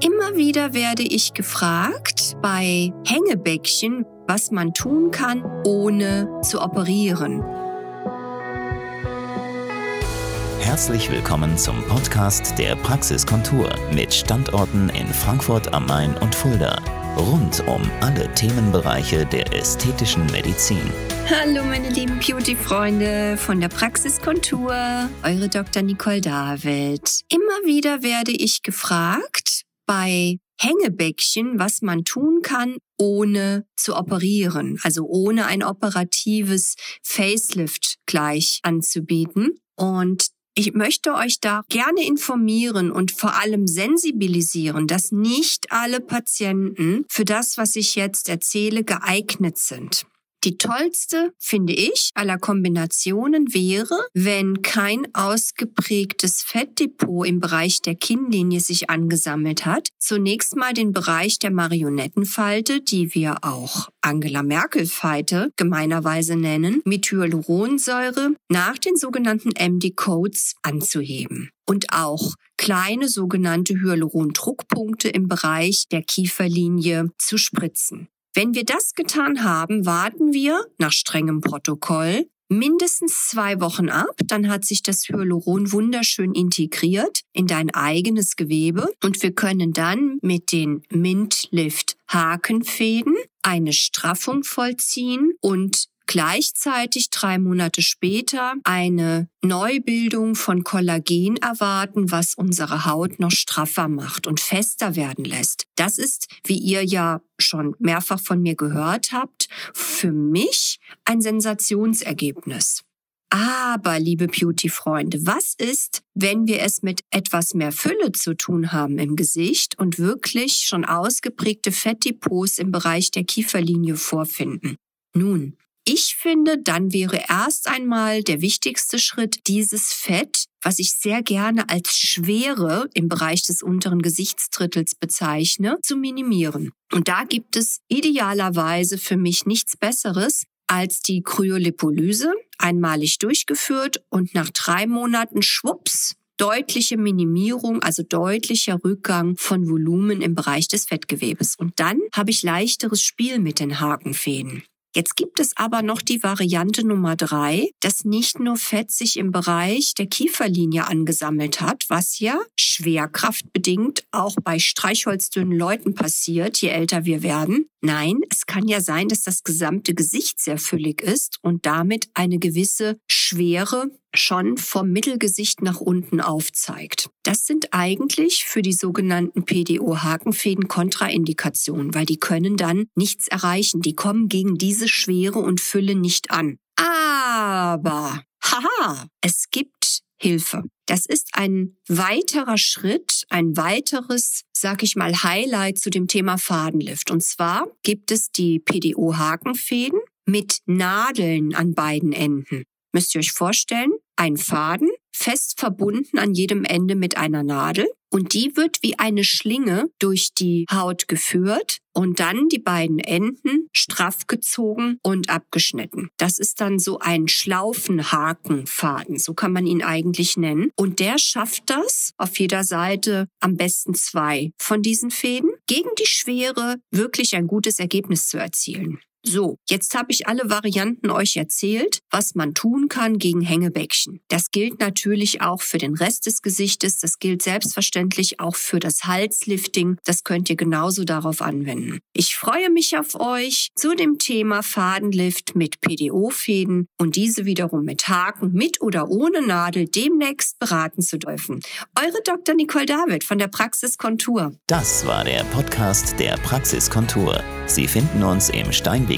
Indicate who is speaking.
Speaker 1: Immer wieder werde ich gefragt bei Hängebäckchen, was man tun kann, ohne zu operieren.
Speaker 2: Herzlich willkommen zum Podcast der Praxiskontur mit Standorten in Frankfurt am Main und Fulda. Rund um alle Themenbereiche der ästhetischen Medizin.
Speaker 1: Hallo meine lieben Beauty-Freunde von der Praxiskontur, eure Dr. Nicole David. Immer wieder werde ich gefragt, bei Hängebäckchen, was man tun kann, ohne zu operieren, also ohne ein operatives Facelift gleich anzubieten. Und ich möchte euch da gerne informieren und vor allem sensibilisieren, dass nicht alle Patienten für das, was ich jetzt erzähle, geeignet sind. Die tollste, finde ich, aller Kombinationen wäre, wenn kein ausgeprägtes Fettdepot im Bereich der Kinnlinie sich angesammelt hat. Zunächst mal den Bereich der Marionettenfalte, die wir auch Angela Merkel-Falte gemeinerweise nennen, mit Hyaluronsäure nach den sogenannten MD-Codes anzuheben und auch kleine sogenannte Hyaluron-Druckpunkte im Bereich der Kieferlinie zu spritzen. Wenn wir das getan haben, warten wir nach strengem Protokoll mindestens zwei Wochen ab, dann hat sich das Hyaluron wunderschön integriert in dein eigenes Gewebe. Und wir können dann mit den Mint Lift Hakenfäden eine Straffung vollziehen und gleichzeitig drei Monate später eine Neubildung von Kollagen erwarten, was unsere Haut noch straffer macht und fester werden lässt. Das ist, wie ihr ja schon mehrfach von mir gehört habt, für mich ein Sensationsergebnis. Aber, liebe Beauty-Freunde, was ist, wenn wir es mit etwas mehr Fülle zu tun haben im Gesicht und wirklich schon ausgeprägte Fettdepots im Bereich der Kieferlinie vorfinden? Nun, ich finde, dann wäre erst einmal der wichtigste Schritt, dieses Fett, was ich sehr gerne als Schwere im Bereich des unteren Gesichtsdrittels bezeichne, zu minimieren. Und da gibt es idealerweise für mich nichts Besseres als die Kryolipolyse, einmalig durchgeführt und nach drei Monaten schwupps deutliche Minimierung, also deutlicher Rückgang von Volumen im Bereich des Fettgewebes. Und dann habe ich leichteres Spiel mit den Hakenfäden. Jetzt gibt es aber noch die Variante Nummer drei, dass nicht nur Fett sich im Bereich der Kieferlinie angesammelt hat, was ja schwerkraftbedingt auch bei streichholzdünnen Leuten passiert, je älter wir werden. Nein, es kann ja sein, dass das gesamte Gesicht sehr füllig ist und damit eine gewisse Schwere schon vom Mittelgesicht nach unten aufzeigt. Das sind eigentlich für die sogenannten PDO-Hakenfäden Kontraindikationen, weil die können dann nichts erreichen. Die kommen gegen diese Schwere und Fülle nicht an. Aber, haha, es gibt Hilfe. Das ist ein weiterer Schritt, ein weiteres, sag ich mal, Highlight zu dem Thema Fadenlift. Und zwar gibt es die PDO-Hakenfäden mit Nadeln an beiden Enden müsst ihr euch vorstellen, ein Faden, fest verbunden an jedem Ende mit einer Nadel. Und die wird wie eine Schlinge durch die Haut geführt und dann die beiden Enden straff gezogen und abgeschnitten. Das ist dann so ein Schlaufenhakenfaden, so kann man ihn eigentlich nennen. Und der schafft das auf jeder Seite am besten zwei von diesen Fäden gegen die Schwere wirklich ein gutes Ergebnis zu erzielen. So, jetzt habe ich alle Varianten euch erzählt, was man tun kann gegen Hängebäckchen. Das gilt natürlich auch für den Rest des Gesichtes, das gilt selbstverständlich auch für das Halslifting, das könnt ihr genauso darauf anwenden. Ich freue mich auf euch zu dem Thema Fadenlift mit PDO-Fäden und diese wiederum mit Haken mit oder ohne Nadel demnächst beraten zu dürfen. Eure Dr. Nicole David von der Praxis Kontur.
Speaker 2: Das war der Podcast der Praxis Kontur. Sie finden uns im Steinweg